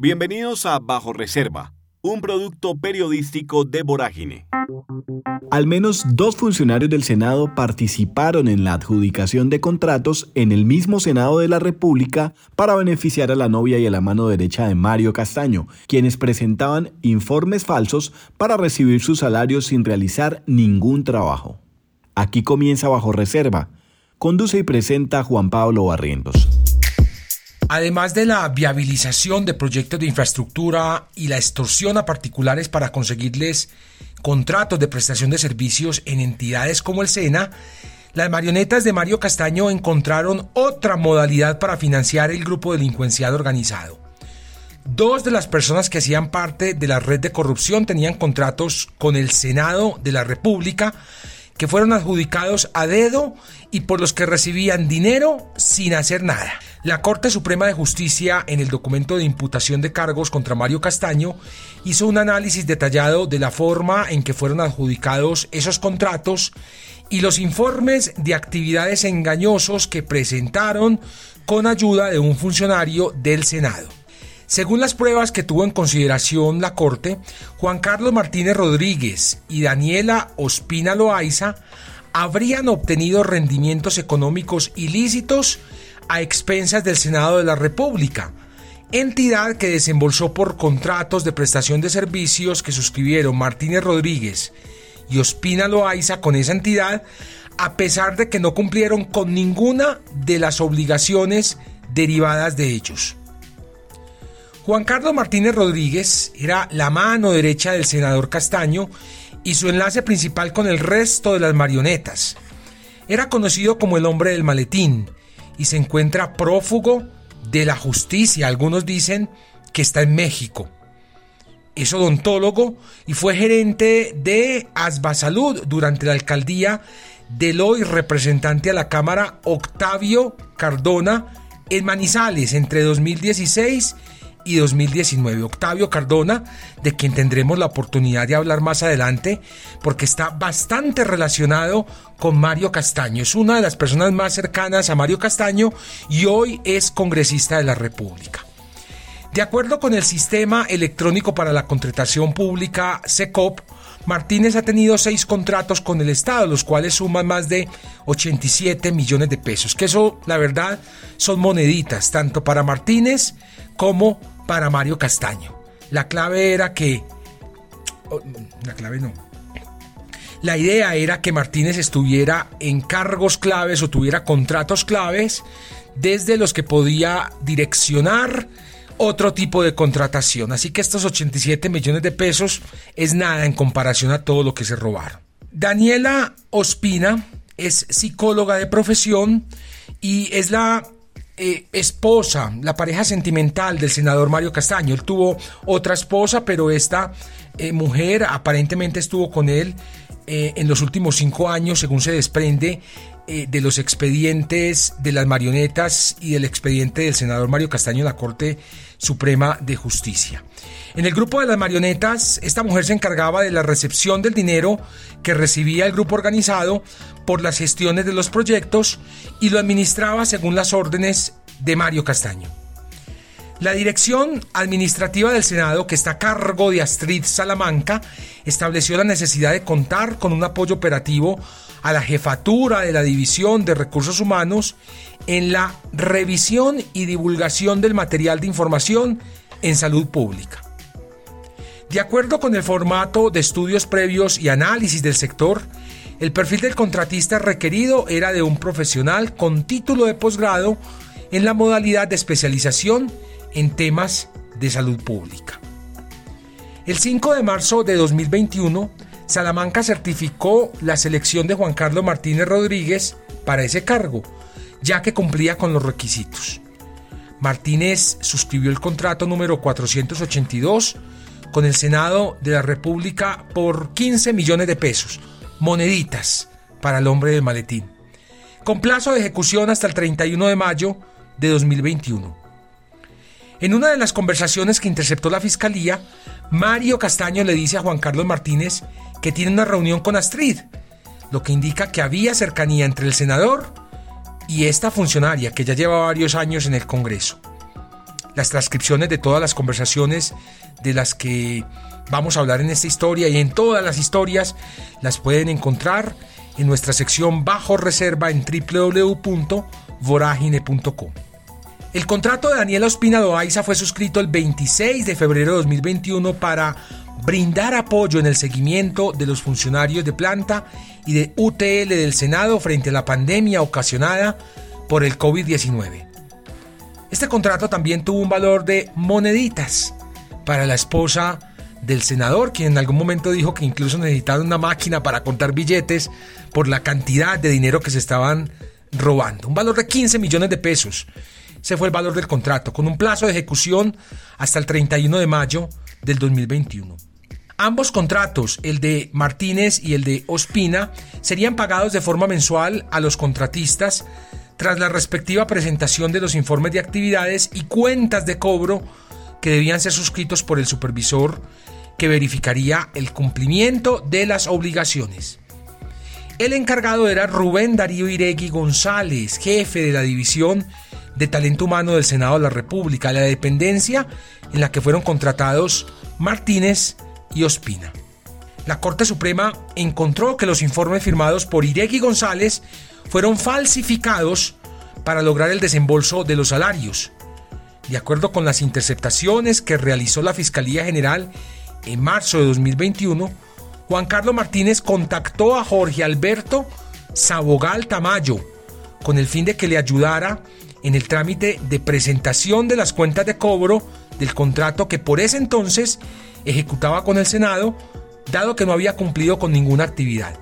Bienvenidos a Bajo Reserva, un producto periodístico de Vorágine. Al menos dos funcionarios del Senado participaron en la adjudicación de contratos en el mismo Senado de la República para beneficiar a la novia y a la mano derecha de Mario Castaño, quienes presentaban informes falsos para recibir sus salarios sin realizar ningún trabajo. Aquí comienza Bajo Reserva. Conduce y presenta Juan Pablo Barrientos. Además de la viabilización de proyectos de infraestructura y la extorsión a particulares para conseguirles contratos de prestación de servicios en entidades como el SENA, las marionetas de Mario Castaño encontraron otra modalidad para financiar el grupo delincuencial organizado. Dos de las personas que hacían parte de la red de corrupción tenían contratos con el Senado de la República que fueron adjudicados a dedo y por los que recibían dinero sin hacer nada. La Corte Suprema de Justicia, en el documento de imputación de cargos contra Mario Castaño, hizo un análisis detallado de la forma en que fueron adjudicados esos contratos y los informes de actividades engañosos que presentaron con ayuda de un funcionario del Senado. Según las pruebas que tuvo en consideración la Corte, Juan Carlos Martínez Rodríguez y Daniela Ospina Loaiza habrían obtenido rendimientos económicos ilícitos a expensas del Senado de la República, entidad que desembolsó por contratos de prestación de servicios que suscribieron Martínez Rodríguez y Ospina Loaiza con esa entidad, a pesar de que no cumplieron con ninguna de las obligaciones derivadas de ellos. Juan Carlos Martínez Rodríguez era la mano derecha del senador Castaño y su enlace principal con el resto de las marionetas. Era conocido como el hombre del maletín y se encuentra prófugo de la justicia. Algunos dicen que está en México. Es odontólogo y fue gerente de Asba Salud durante la alcaldía del hoy representante a la Cámara Octavio Cardona en Manizales entre 2016 y 2019. Octavio Cardona, de quien tendremos la oportunidad de hablar más adelante, porque está bastante relacionado con Mario Castaño. Es una de las personas más cercanas a Mario Castaño y hoy es congresista de la República. De acuerdo con el Sistema Electrónico para la Contratación Pública, SECOP, Martínez ha tenido seis contratos con el Estado, los cuales suman más de 87 millones de pesos, que eso, la verdad, son moneditas, tanto para Martínez como para Mario Castaño. La clave era que... Oh, la clave no. La idea era que Martínez estuviera en cargos claves o tuviera contratos claves desde los que podía direccionar otro tipo de contratación. Así que estos 87 millones de pesos es nada en comparación a todo lo que se robaron. Daniela Ospina es psicóloga de profesión y es la eh, esposa, la pareja sentimental del senador Mario Castaño. Él tuvo otra esposa, pero esta eh, mujer aparentemente estuvo con él eh, en los últimos cinco años, según se desprende de los expedientes de las marionetas y del expediente del senador Mario Castaño en la Corte Suprema de Justicia. En el grupo de las marionetas, esta mujer se encargaba de la recepción del dinero que recibía el grupo organizado por las gestiones de los proyectos y lo administraba según las órdenes de Mario Castaño. La dirección administrativa del Senado, que está a cargo de Astrid Salamanca, estableció la necesidad de contar con un apoyo operativo a la jefatura de la División de Recursos Humanos en la revisión y divulgación del material de información en salud pública. De acuerdo con el formato de estudios previos y análisis del sector, el perfil del contratista requerido era de un profesional con título de posgrado en la modalidad de especialización en temas de salud pública. El 5 de marzo de 2021, Salamanca certificó la selección de Juan Carlos Martínez Rodríguez para ese cargo, ya que cumplía con los requisitos. Martínez suscribió el contrato número 482 con el Senado de la República por 15 millones de pesos, moneditas para el hombre del maletín, con plazo de ejecución hasta el 31 de mayo de 2021. En una de las conversaciones que interceptó la Fiscalía, Mario Castaño le dice a Juan Carlos Martínez que tiene una reunión con Astrid, lo que indica que había cercanía entre el senador y esta funcionaria que ya lleva varios años en el Congreso. Las transcripciones de todas las conversaciones de las que vamos a hablar en esta historia y en todas las historias las pueden encontrar en nuestra sección bajo reserva en www.voragine.com. El contrato de Daniela Ospina Loaiza fue suscrito el 26 de febrero de 2021 para brindar apoyo en el seguimiento de los funcionarios de planta y de UTL del Senado frente a la pandemia ocasionada por el COVID-19. Este contrato también tuvo un valor de moneditas para la esposa del senador, quien en algún momento dijo que incluso necesitaban una máquina para contar billetes por la cantidad de dinero que se estaban robando. Un valor de 15 millones de pesos. Ese fue el valor del contrato, con un plazo de ejecución hasta el 31 de mayo del 2021. Ambos contratos, el de Martínez y el de Ospina, serían pagados de forma mensual a los contratistas tras la respectiva presentación de los informes de actividades y cuentas de cobro que debían ser suscritos por el supervisor que verificaría el cumplimiento de las obligaciones. El encargado era Rubén Darío Iregui González, jefe de la División de Talento Humano del Senado de la República, la dependencia en la que fueron contratados Martínez y Ospina. La Corte Suprema encontró que los informes firmados por Iregui González fueron falsificados para lograr el desembolso de los salarios. De acuerdo con las interceptaciones que realizó la Fiscalía General en marzo de 2021, Juan Carlos Martínez contactó a Jorge Alberto Sabogal Tamayo con el fin de que le ayudara en el trámite de presentación de las cuentas de cobro del contrato que por ese entonces ejecutaba con el Senado, dado que no había cumplido con ninguna actividad.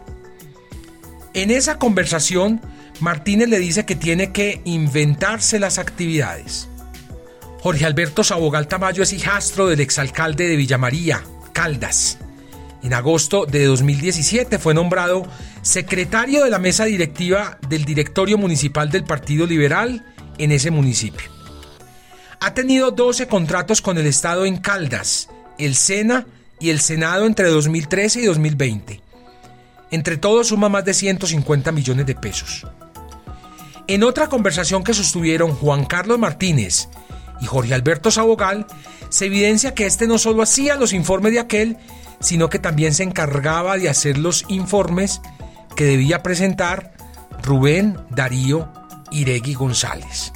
En esa conversación, Martínez le dice que tiene que inventarse las actividades. Jorge Alberto Sabogal Tamayo es hijastro del exalcalde de Villamaría, Caldas. En agosto de 2017 fue nombrado secretario de la mesa directiva del directorio municipal del Partido Liberal en ese municipio. Ha tenido 12 contratos con el Estado en Caldas, el SENA y el Senado entre 2013 y 2020. Entre todos suma más de 150 millones de pesos. En otra conversación que sostuvieron Juan Carlos Martínez y Jorge Alberto Sabogal, se evidencia que este no solo hacía los informes de aquel, sino que también se encargaba de hacer los informes que debía presentar Rubén Darío Iregui González.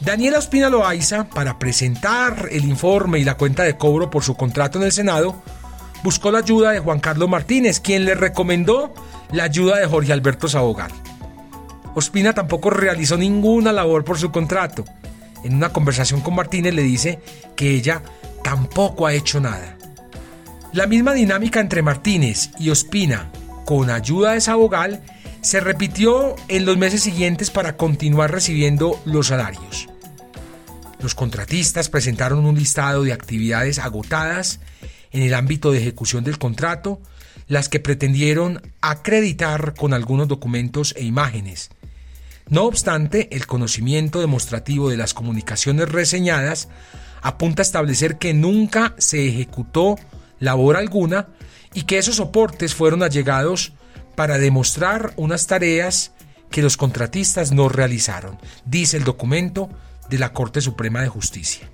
Daniela Ospina Loaiza, para presentar el informe y la cuenta de cobro por su contrato en el Senado, buscó la ayuda de Juan Carlos Martínez, quien le recomendó la ayuda de Jorge Alberto Sabogal. Ospina tampoco realizó ninguna labor por su contrato. En una conversación con Martínez le dice que ella tampoco ha hecho nada. La misma dinámica entre Martínez y Ospina, con ayuda de Sabogal, se repitió en los meses siguientes para continuar recibiendo los salarios. Los contratistas presentaron un listado de actividades agotadas en el ámbito de ejecución del contrato, las que pretendieron acreditar con algunos documentos e imágenes. No obstante, el conocimiento demostrativo de las comunicaciones reseñadas apunta a establecer que nunca se ejecutó labor alguna y que esos soportes fueron allegados para demostrar unas tareas que los contratistas no realizaron, dice el documento de la Corte Suprema de Justicia.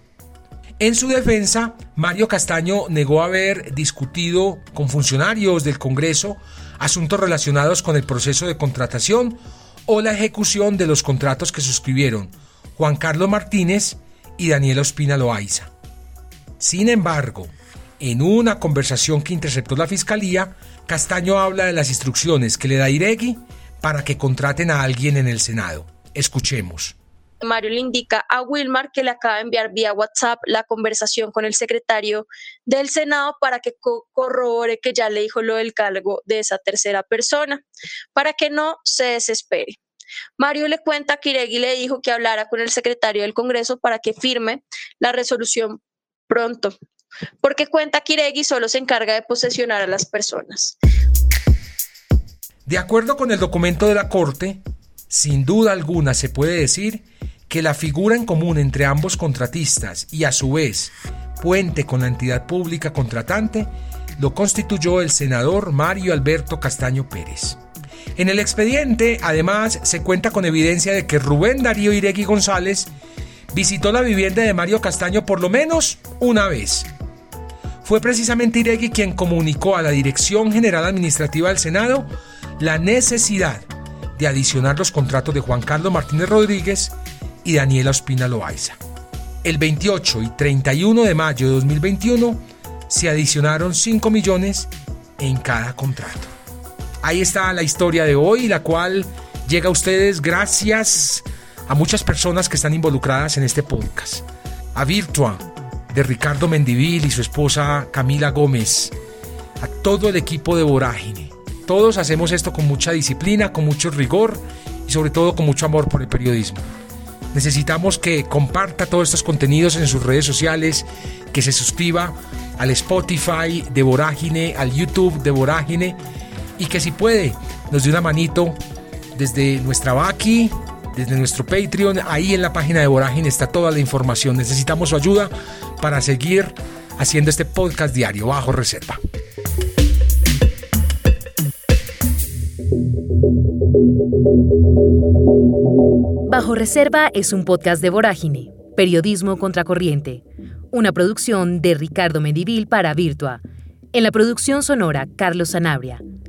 En su defensa, Mario Castaño negó haber discutido con funcionarios del Congreso asuntos relacionados con el proceso de contratación o la ejecución de los contratos que suscribieron Juan Carlos Martínez y Daniela Ospina Loaiza. Sin embargo, en una conversación que interceptó la Fiscalía, Castaño habla de las instrucciones que le da Iregui para que contraten a alguien en el Senado. Escuchemos. Mario le indica a Wilmar que le acaba de enviar vía WhatsApp la conversación con el secretario del Senado para que corrobore que ya le dijo lo del cargo de esa tercera persona, para que no se desespere. Mario le cuenta que Iregui le dijo que hablara con el secretario del Congreso para que firme la resolución pronto porque cuenta que Iregui solo se encarga de posesionar a las personas. De acuerdo con el documento de la Corte, sin duda alguna se puede decir que la figura en común entre ambos contratistas y a su vez puente con la entidad pública contratante lo constituyó el senador Mario Alberto Castaño Pérez. En el expediente, además, se cuenta con evidencia de que Rubén Darío Iregui González visitó la vivienda de Mario Castaño por lo menos una vez. Fue precisamente Iregui quien comunicó a la Dirección General Administrativa del Senado la necesidad de adicionar los contratos de Juan Carlos Martínez Rodríguez y Daniela Ospina Loaiza. El 28 y 31 de mayo de 2021 se adicionaron 5 millones en cada contrato. Ahí está la historia de hoy, la cual llega a ustedes gracias a muchas personas que están involucradas en este podcast. A Virtua, de Ricardo Mendivil y su esposa Camila Gómez. A todo el equipo de Vorágine. Todos hacemos esto con mucha disciplina, con mucho rigor y sobre todo con mucho amor por el periodismo. Necesitamos que comparta todos estos contenidos en sus redes sociales, que se suscriba al Spotify de Vorágine, al YouTube de Vorágine y que si puede nos dé una manito desde nuestra Baki, desde nuestro Patreon, ahí en la página de Vorágine está toda la información. Necesitamos su ayuda para seguir haciendo este podcast diario bajo reserva. Bajo Reserva es un podcast de Vorágine, Periodismo Contracorriente, una producción de Ricardo Medivil para Virtua. En la producción sonora, Carlos Sanabria.